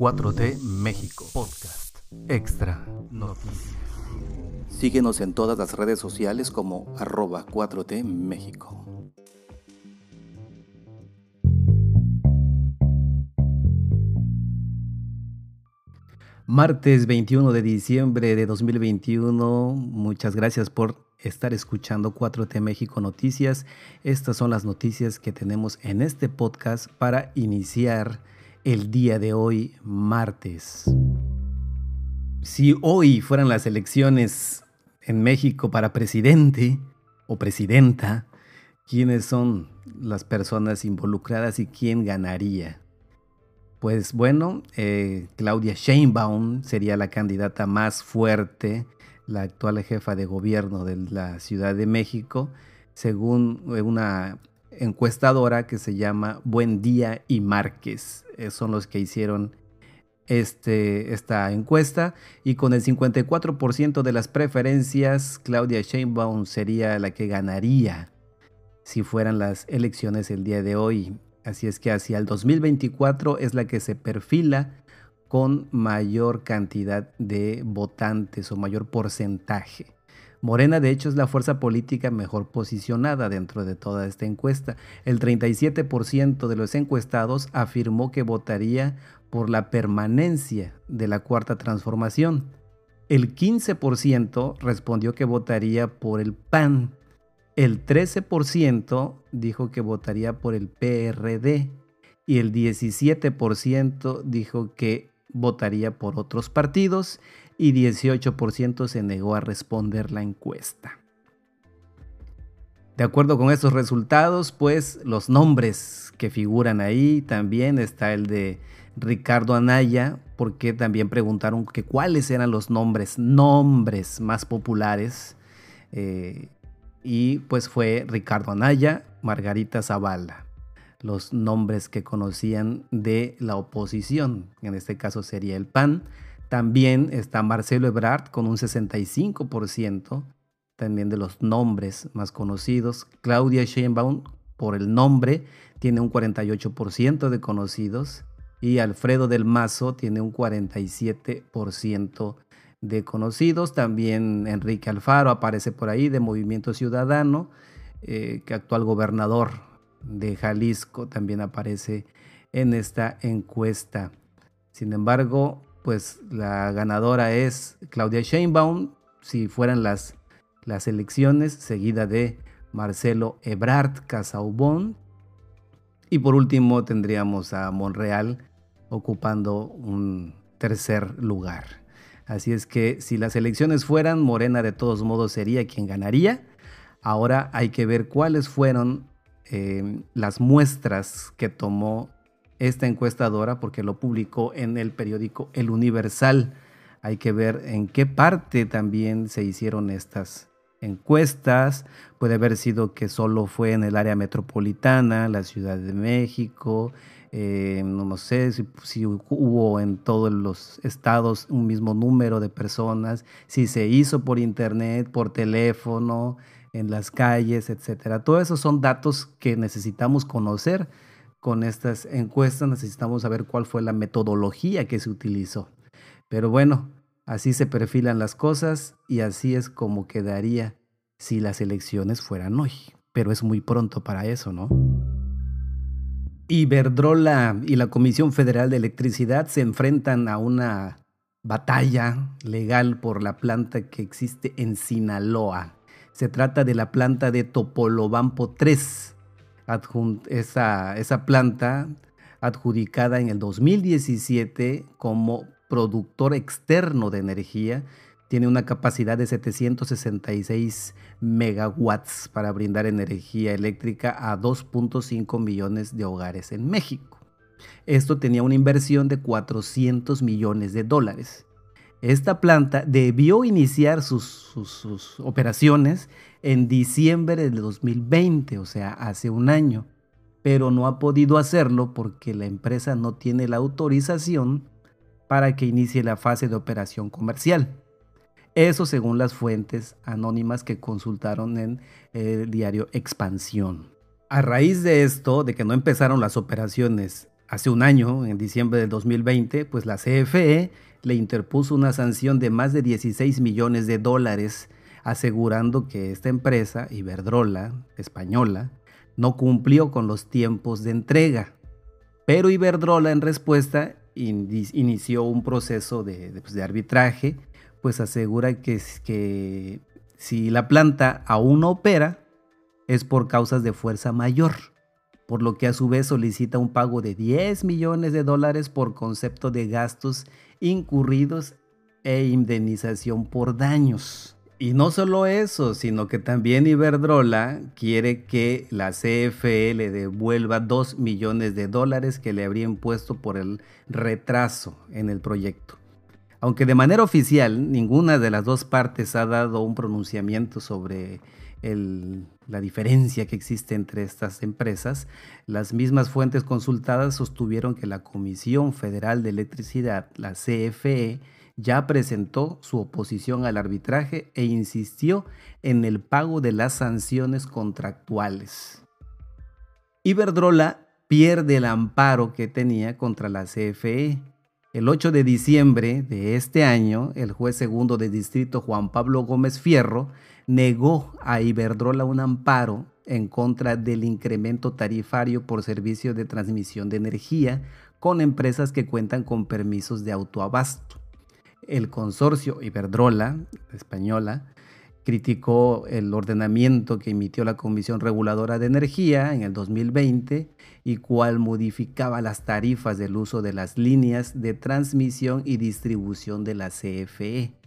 4T México Podcast Extra Noticias. Síguenos en todas las redes sociales como arroba 4T México. Martes 21 de diciembre de 2021. Muchas gracias por estar escuchando 4T México Noticias. Estas son las noticias que tenemos en este podcast para iniciar el día de hoy, martes. Si hoy fueran las elecciones en México para presidente o presidenta, ¿quiénes son las personas involucradas y quién ganaría? Pues bueno, eh, Claudia Sheinbaum sería la candidata más fuerte, la actual jefa de gobierno de la Ciudad de México, según una encuestadora que se llama Buen Día y Márquez. Eh, son los que hicieron este, esta encuesta y con el 54% de las preferencias, Claudia Sheinbaum sería la que ganaría si fueran las elecciones el día de hoy. Así es que hacia el 2024 es la que se perfila con mayor cantidad de votantes o mayor porcentaje. Morena, de hecho, es la fuerza política mejor posicionada dentro de toda esta encuesta. El 37% de los encuestados afirmó que votaría por la permanencia de la cuarta transformación. El 15% respondió que votaría por el PAN. El 13% dijo que votaría por el PRD. Y el 17% dijo que votaría por otros partidos y 18% se negó a responder la encuesta. De acuerdo con estos resultados, pues los nombres que figuran ahí también está el de Ricardo Anaya, porque también preguntaron que cuáles eran los nombres, nombres más populares. Eh, y pues fue Ricardo Anaya, Margarita Zavala, los nombres que conocían de la oposición, en este caso sería el PAN, también está Marcelo Ebrard con un 65% también de los nombres más conocidos. Claudia Sheinbaum por el nombre tiene un 48% de conocidos y Alfredo del Mazo tiene un 47% de conocidos. También Enrique Alfaro aparece por ahí de Movimiento Ciudadano, eh, que actual gobernador de Jalisco también aparece en esta encuesta. Sin embargo, pues la ganadora es Claudia Sheinbaum, si fueran las, las elecciones, seguida de Marcelo Ebrard Casaubon. Y por último tendríamos a Monreal ocupando un tercer lugar. Así es que si las elecciones fueran, Morena de todos modos sería quien ganaría. Ahora hay que ver cuáles fueron eh, las muestras que tomó esta encuestadora porque lo publicó en el periódico El Universal. Hay que ver en qué parte también se hicieron estas encuestas. Puede haber sido que solo fue en el área metropolitana, la Ciudad de México. Eh, no sé si, si, hubo en todos los estados un mismo número de personas, si se hizo por internet, por teléfono, en las calles, etcétera. Todos esos son datos que necesitamos conocer con estas encuestas necesitamos saber cuál fue la metodología que se utilizó. Pero bueno, así se perfilan las cosas y así es como quedaría si las elecciones fueran hoy. Pero es muy pronto para eso, ¿no? Iberdrola y la Comisión Federal de Electricidad se enfrentan a una batalla legal por la planta que existe en Sinaloa. Se trata de la planta de Topolobampo 3, esa, esa planta adjudicada en el 2017 como productor externo de energía, tiene una capacidad de 766 megawatts para brindar energía eléctrica a 2.5 millones de hogares en México. Esto tenía una inversión de 400 millones de dólares. Esta planta debió iniciar sus, operaciones en diciembre de 2020, o sea, hace un año, pero no ha podido hacerlo porque la empresa no tiene la autorización para que inicie la fase de operación comercial. Eso según las fuentes anónimas que consultaron en el diario Expansión. A raíz de esto, de que no empezaron las operaciones hace un año, en diciembre del 2020, pues la CFE le interpuso una sanción de más de 16 millones de dólares, asegurando que esta empresa, Iberdrola, española, no cumplió con los tiempos de entrega. Pero Iberdrola en respuesta inició un proceso de, pues, de arbitraje, pues asegura que, que si la planta aún no opera, es por causas de fuerza mayor, por lo que a su vez solicita un pago de 10 millones de dólares por concepto de gastos incurridos e indemnización por daños. Y no solo eso, sino que también Iberdrola quiere que la CFE le devuelva 2 millones de dólares que le habrían puesto por el retraso en el proyecto. Aunque de manera oficial ninguna de las dos partes ha dado un pronunciamiento sobre la diferencia que existe entre estas empresas, las mismas fuentes consultadas sostuvieron que la Comisión Federal de Electricidad, la CFE, ya presentó su oposición al arbitraje e insistió en el pago de las sanciones contractuales. Iberdrola pierde el amparo que tenía contra la CFE. El 8 de diciembre de este año, el juez segundo de distrito Juan Pablo Gómez Fierro negó a Iberdrola un amparo en contra del incremento tarifario por servicio de transmisión de energía con empresas que cuentan con permisos de autoabasto. El consorcio Iberdrola, española, criticó el ordenamiento que emitió la Comisión Reguladora de Energía en el 2020 y cual modificaba las tarifas del uso de las líneas de transmisión y distribución de la CFE.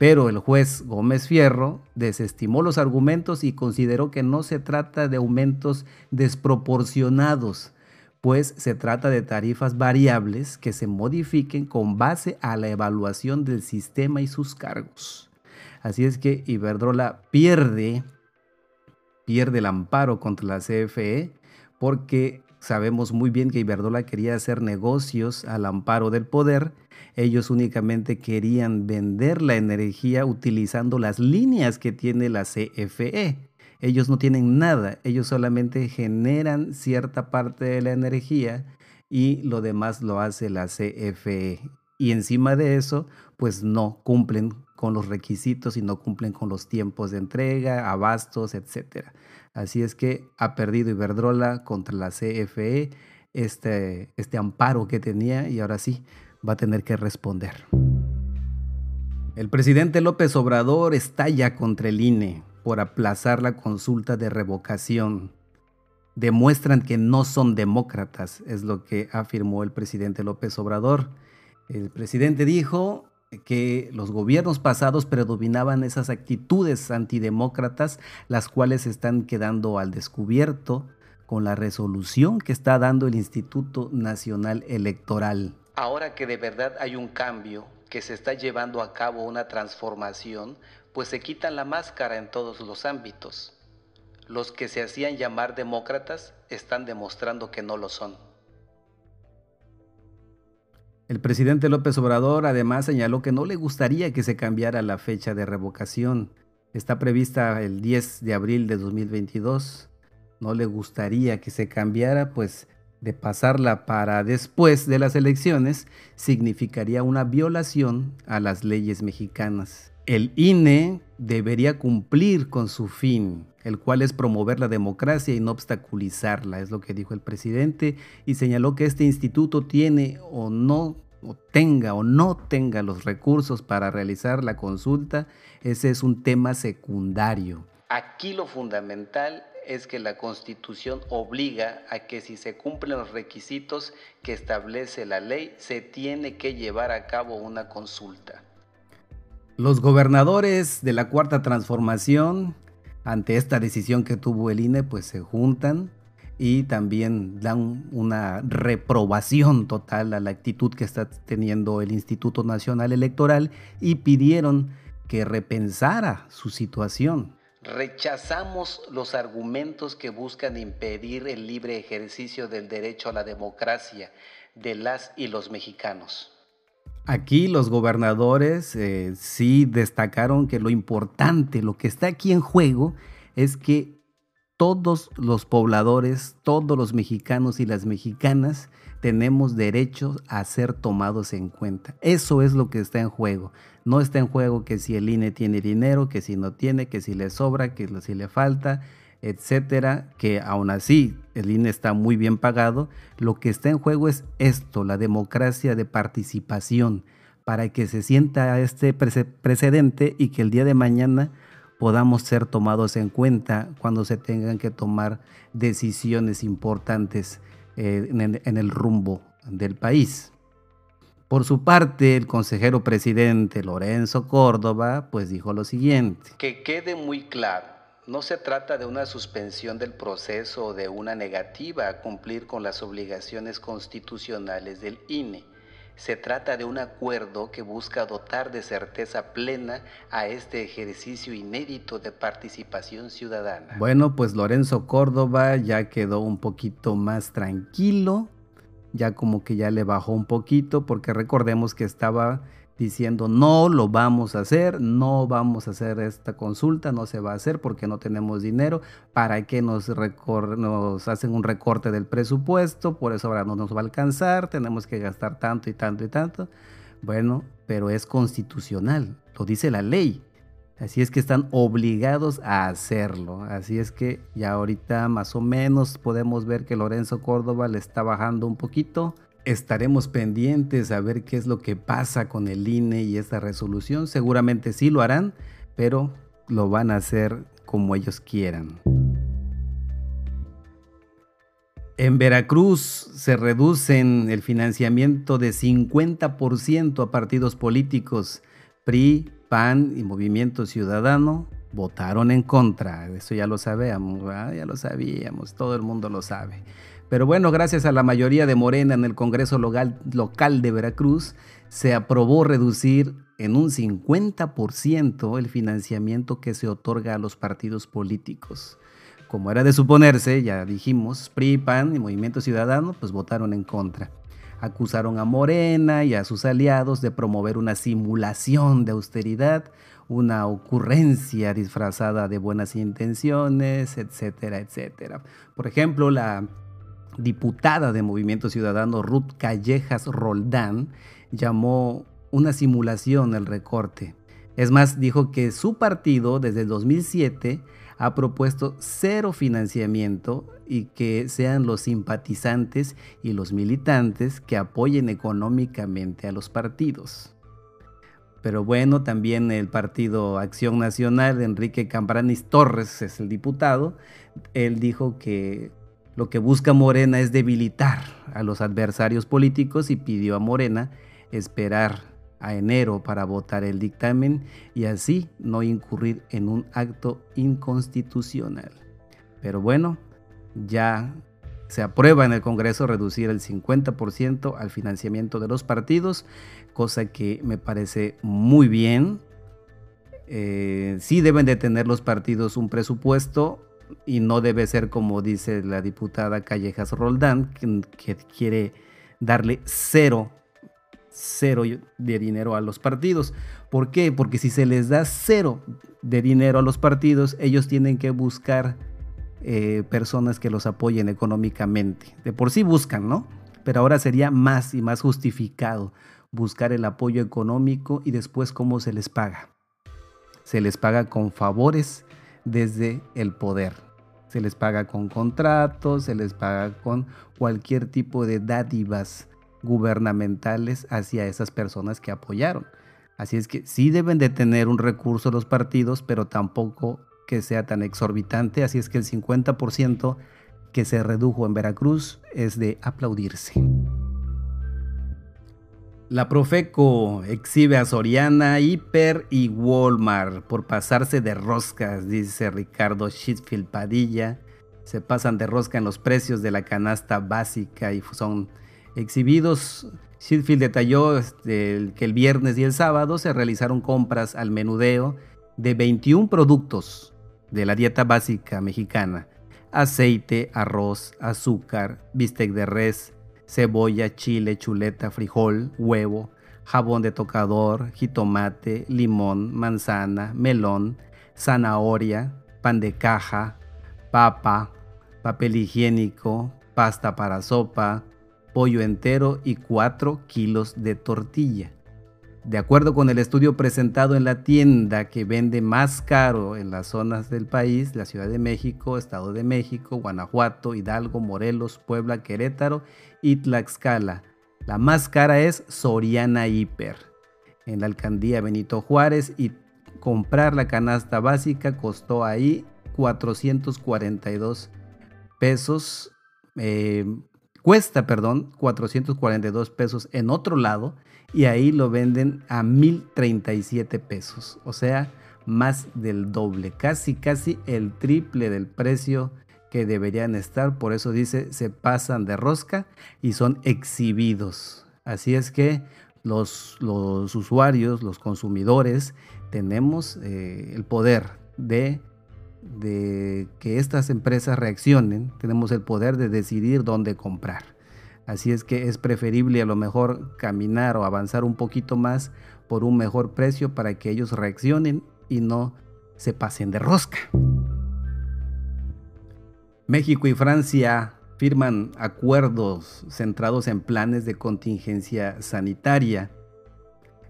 Pero el juez Gómez Fierro desestimó los argumentos y consideró que no se trata de aumentos desproporcionados, pues se trata de tarifas variables que se modifiquen con base a la evaluación del sistema y sus cargos. Así es que Iberdrola pierde, pierde el amparo contra la CFE porque sabemos muy bien que Iberdrola quería hacer negocios al amparo del poder ellos únicamente querían vender la energía utilizando las líneas que tiene la CFE. Ellos no tienen nada, ellos solamente generan cierta parte de la energía y lo demás lo hace la CFE. Y encima de eso, pues no cumplen con los requisitos y no cumplen con los tiempos de entrega, abastos, etc. Así es que ha perdido Iberdrola contra la CFE este, este amparo que tenía y ahora sí, va a tener que responder. El presidente López Obrador estalla contra el INE por aplazar la consulta de revocación. Demuestran que no son demócratas, es lo que afirmó el presidente López Obrador. El presidente dijo que los gobiernos pasados predominaban esas actitudes antidemócratas, las cuales están quedando al descubierto con la resolución que está dando el Instituto Nacional Electoral ahora que de verdad hay un cambio, que se está llevando a cabo una transformación, pues se quitan la máscara en todos los ámbitos. Los que se hacían llamar demócratas están demostrando que no lo son. El presidente López Obrador además señaló que no le gustaría que se cambiara la fecha de revocación. Está prevista el 10 de abril de 2022. No le gustaría que se cambiara, pues de pasarla para después de las elecciones significaría una violación a las leyes mexicanas. El INE debería cumplir con su fin, el cual es promover la democracia y no obstaculizarla, es lo que dijo el presidente, y señaló que este instituto tiene o no o tenga o no tenga los recursos para realizar la consulta, ese es un tema secundario. Aquí lo fundamental es que la Constitución obliga a que si se cumplen los requisitos que establece la ley, se tiene que llevar a cabo una consulta. Los gobernadores de la Cuarta Transformación, ante esta decisión que tuvo el INE, pues se juntan y también dan una reprobación total a la actitud que está teniendo el Instituto Nacional Electoral y pidieron que repensara su situación. Rechazamos los argumentos que buscan impedir el libre ejercicio del derecho a la democracia de las y los mexicanos. Aquí los gobernadores eh, sí destacaron que lo importante, lo que está aquí en juego, es que todos los pobladores, todos los mexicanos y las mexicanas tenemos derecho a ser tomados en cuenta. Eso es lo que está en juego. No está en juego que si el INE tiene dinero, que si no tiene, que si le sobra, que si le falta, etcétera, que aún así el INE está muy bien pagado. Lo que está en juego es esto, la democracia de participación, para que se sienta este precedente y que el día de mañana podamos ser tomados en cuenta cuando se tengan que tomar decisiones importantes eh, en, el rumbo del país. Por su parte, el consejero presidente Lorenzo Córdoba pues dijo lo siguiente. Que quede muy claro, no se trata de una suspensión del proceso o de una negativa a cumplir con las obligaciones constitucionales del INE se trata de un acuerdo que busca dotar de certeza plena a este ejercicio inédito de participación ciudadana. Bueno, pues Lorenzo Córdoba ya quedó un poquito más tranquilo, ya como que ya le bajó un poquito, porque recordemos que estaba diciendo no lo vamos a hacer, no vamos a hacer esta consulta, no se va a hacer porque no tenemos dinero, para qué nos, nos hacen un recorte del presupuesto, por eso ahora no nos va a alcanzar, tenemos que gastar tanto y tanto y tanto. Bueno, pero es constitucional, lo dice la ley. Así es que están obligados a hacerlo. Así es que ya ahorita más o menos podemos ver que Lorenzo Córdoba le está bajando un poquito Estaremos pendientes a ver qué es lo que pasa con el INE y esta resolución. Seguramente sí lo harán, pero lo van a hacer como ellos quieran. En Veracruz se reducen el financiamiento de 50% a partidos políticos. PRI, PAN y Movimiento Ciudadano votaron en contra. Eso ya lo sabíamos, ya lo sabíamos, todo el mundo lo sabe. Pero bueno, gracias a la mayoría de Morena en el Congreso local, local de Veracruz, se aprobó reducir en un 50% el financiamiento que se otorga a los partidos políticos. Como era de suponerse, ya dijimos, PRI, PAN y Movimiento Ciudadano pues votaron en contra. Acusaron a Morena y a sus aliados de promover una simulación de austeridad, una ocurrencia disfrazada de buenas intenciones, etcétera, etcétera. Por ejemplo, la diputada de Movimiento Ciudadano Ruth Callejas Roldán llamó una simulación el recorte. Es más, dijo que su partido desde el 2007 ha propuesto cero financiamiento y que sean los simpatizantes y los militantes que apoyen económicamente a los partidos. Pero bueno, también el partido Acción Nacional, Enrique Cambranis Torres es el diputado, él dijo que lo que busca Morena es debilitar a los adversarios políticos y pidió a Morena esperar a enero para votar el dictamen y así no incurrir en un acto inconstitucional. Pero bueno, ya se aprueba en el Congreso reducir el 50% al financiamiento de los partidos, cosa que me parece muy bien. Eh, sí deben de tener los partidos un presupuesto y no debe ser como dice la diputada Callejas Roldán, que, quiere darle cero, cero de dinero a los partidos. ¿Por qué? Porque si se les da cero de dinero a los partidos, ellos tienen que buscar eh, personas que los apoyen económicamente. De por sí buscan, ¿no? Pero ahora sería más y más justificado buscar el apoyo económico y después cómo se les paga. Se les paga con favores desde el poder. Se les paga con contratos, se les paga con cualquier tipo de dádivas gubernamentales hacia esas personas que apoyaron. Así es que sí deben de tener un recurso los partidos, pero tampoco que sea tan exorbitante. Así es que el 50% que se redujo en Veracruz es de aplaudirse. La Profeco exhibe a Soriana, Hiper y Walmart por pasarse de roscas, dice Ricardo Shitfield Padilla. Se pasan de rosca en los precios de la canasta básica y son exhibidos. Shitfield detalló este, que el viernes y el sábado se realizaron compras al menudeo de 21 productos de la dieta básica mexicana. Aceite, arroz, azúcar, bistec de res, cebolla, chile, chuleta, frijol, huevo, jabón de tocador, jitomate, limón, manzana, melón, zanahoria, pan de caja, papa, papel higiénico, pasta para sopa, pollo entero y 4 kilos de tortilla. De acuerdo con el estudio presentado en la tienda que vende más caro en las zonas del país, la Ciudad de México, Estado de México, Guanajuato, Hidalgo, Morelos, Puebla, Querétaro y Tlaxcala. La más cara es Soriana Hiper, en la alcaldía Benito Juárez y comprar la canasta básica costó ahí 442 pesos. Eh, cuesta, perdón, 442 pesos en otro lado y ahí lo venden a 1037 pesos, o sea, más del doble, casi casi el triple del precio que deberían estar, por eso dice se pasan de rosca y son exhibidos. Así es que los, los usuarios, los consumidores, tenemos eh, el poder de, de que estas empresas reaccionen, tenemos el poder de decidir dónde comprar. Así es que es preferible a lo mejor caminar o avanzar un poquito más por un mejor precio para que ellos reaccionen y no se pasen de rosca. México y Francia firman acuerdos centrados en planes de contingencia sanitaria.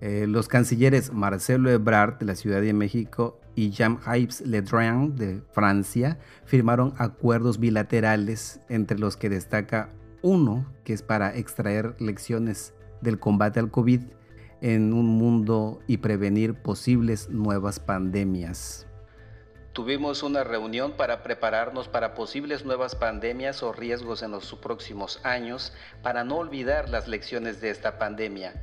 Eh, los cancilleres Marcelo Ebrard de la Ciudad de México y Jean-Yves Le Drian de Francia firmaron acuerdos bilaterales entre los que destaca uno, que es para extraer lecciones del combate al COVID en un mundo y prevenir posibles nuevas pandemias. Tuvimos una reunión para prepararnos para posibles nuevas pandemias o riesgos en los próximos años para no olvidar las lecciones de esta pandemia.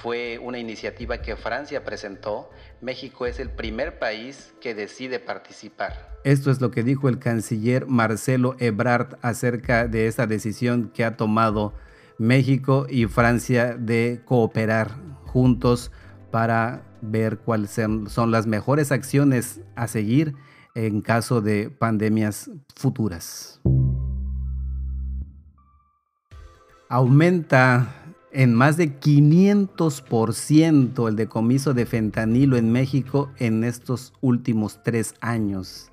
Fue una iniciativa que Francia presentó. México es el primer país que decide participar. Esto es lo que dijo el canciller Marcelo Ebrard acerca de esta decisión que ha tomado México y Francia de cooperar juntos para ver cuáles son las mejores acciones a seguir en caso de pandemias futuras. Aumenta en más de 500% el decomiso de fentanilo en México en estos últimos tres años.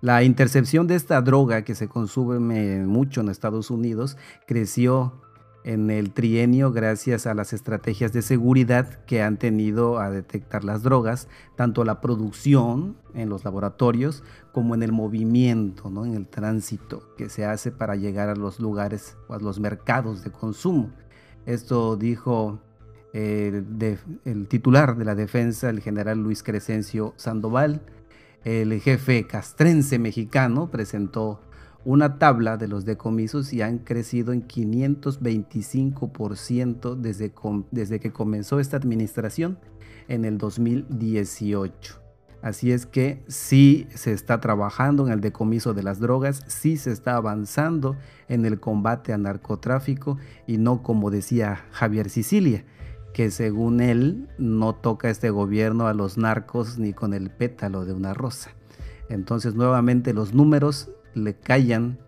La intercepción de esta droga que se consume mucho en Estados Unidos creció en el trienio gracias a las estrategias de seguridad que han tenido a detectar las drogas, tanto la producción en los laboratorios como en el movimiento, ¿no? en el tránsito que se hace para llegar a los lugares o a los mercados de consumo. Esto dijo el, el titular de la defensa, el general Luis Crescencio Sandoval, el jefe castrense mexicano presentó una tabla de los decomisos y han crecido en 525% desde, desde que comenzó esta administración en el 2018. Así es que sí se está trabajando en el decomiso de las drogas, sí se está avanzando en el combate al narcotráfico y no como decía Javier Sicilia, que según él no toca este gobierno a los narcos ni con el pétalo de una rosa. Entonces nuevamente los números le callan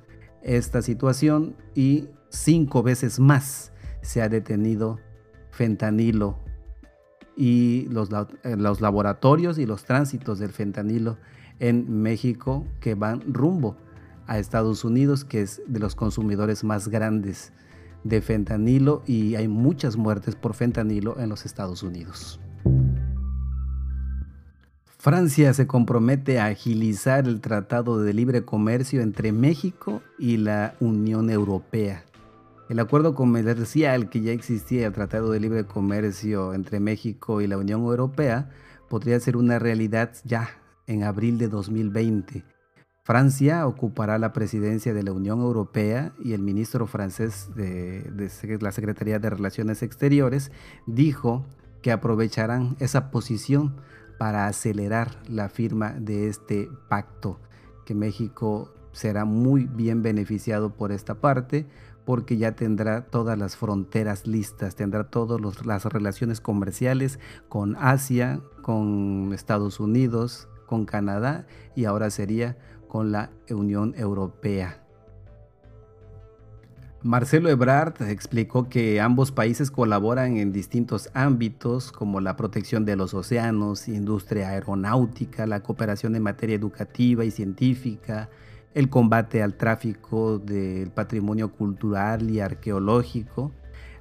esta situación y cinco veces más se ha detenido fentanilo y los, eh, los laboratorios y los tránsitos del fentanilo en México que van rumbo a Estados Unidos, que es de los consumidores más grandes de fentanilo y hay muchas muertes por fentanilo en los Estados Unidos. Francia se compromete a agilizar el Tratado de Libre Comercio entre México y la Unión Europea. El acuerdo comercial que ya existía, el Tratado de Libre Comercio entre México y la Unión Europea, podría ser una realidad ya en abril de 2020 Francia ocupará la presidencia de la Unión Europea y el ministro francés de, la Secretaría de Relaciones Exteriores dijo que aprovecharán esa posición para acelerar la firma de este pacto, que México será muy bien beneficiado por esta parte porque ya tendrá todas las fronteras listas, tendrá todas las relaciones comerciales con Asia, con Estados Unidos, con Canadá y ahora sería con la Unión Europea. Marcelo Ebrard explicó que ambos países colaboran en distintos ámbitos como la protección de los océanos, industria aeronáutica, la cooperación en materia educativa y científica, el combate al tráfico del patrimonio cultural y arqueológico.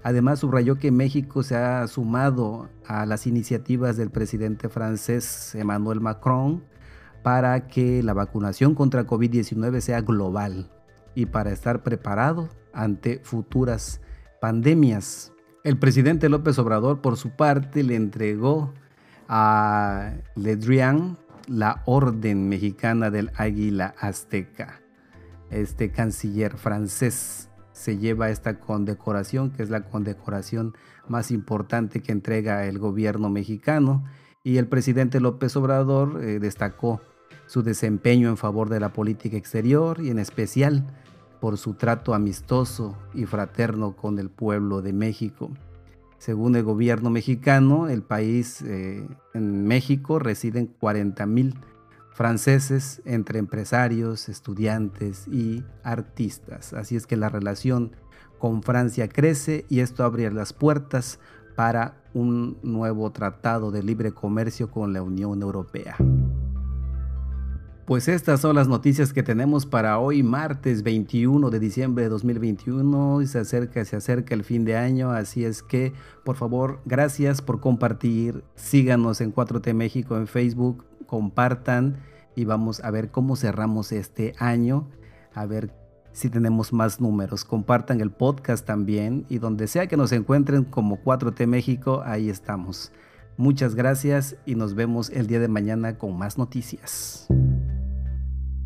Además, subrayó que México se ha sumado a las iniciativas del presidente francés Emmanuel Macron para que la vacunación contra COVID-19 sea global y para estar preparado ante futuras pandemias. El presidente López Obrador, por su parte, le entregó a Le Drian la Orden Mexicana del Águila Azteca. Este canciller francés se lleva esta condecoración, que es la condecoración más importante que entrega el gobierno mexicano, y el presidente López Obrador eh, destacó su desempeño en favor de la política exterior y en especial por su trato amistoso y fraterno con el pueblo de México. Según el gobierno mexicano, el país eh, en México residen 40 mil franceses entre empresarios, estudiantes y artistas. Así es que la relación con Francia crece y esto abre las puertas para un nuevo tratado de libre comercio con la Unión Europea. Pues estas son las noticias que tenemos para hoy, martes 21 de diciembre de 2021. Y se acerca, se acerca el fin de año, así es que, por favor, gracias por compartir. Síganos en 4T México en Facebook, compartan y vamos a ver cómo cerramos este año, a ver si tenemos más números. Compartan el podcast también y donde sea que nos encuentren como 4T México, ahí estamos. Muchas gracias y nos vemos el día de mañana con más noticias.